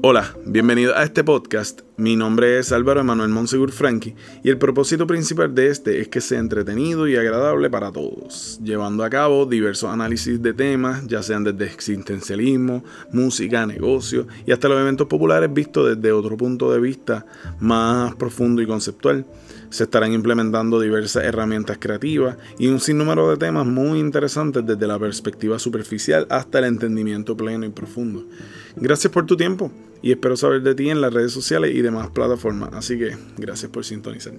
Hola, bienvenido a este podcast. Mi nombre es Álvaro Emanuel Monsegur Franqui y el propósito principal de este es que sea entretenido y agradable para todos, llevando a cabo diversos análisis de temas, ya sean desde existencialismo, música, negocio y hasta los eventos populares vistos desde otro punto de vista más profundo y conceptual. Se estarán implementando diversas herramientas creativas y un sinnúmero de temas muy interesantes desde la perspectiva superficial hasta el entendimiento pleno y profundo. Gracias por tu tiempo y espero saber de ti en las redes sociales y demás plataformas. Así que gracias por sintonizar.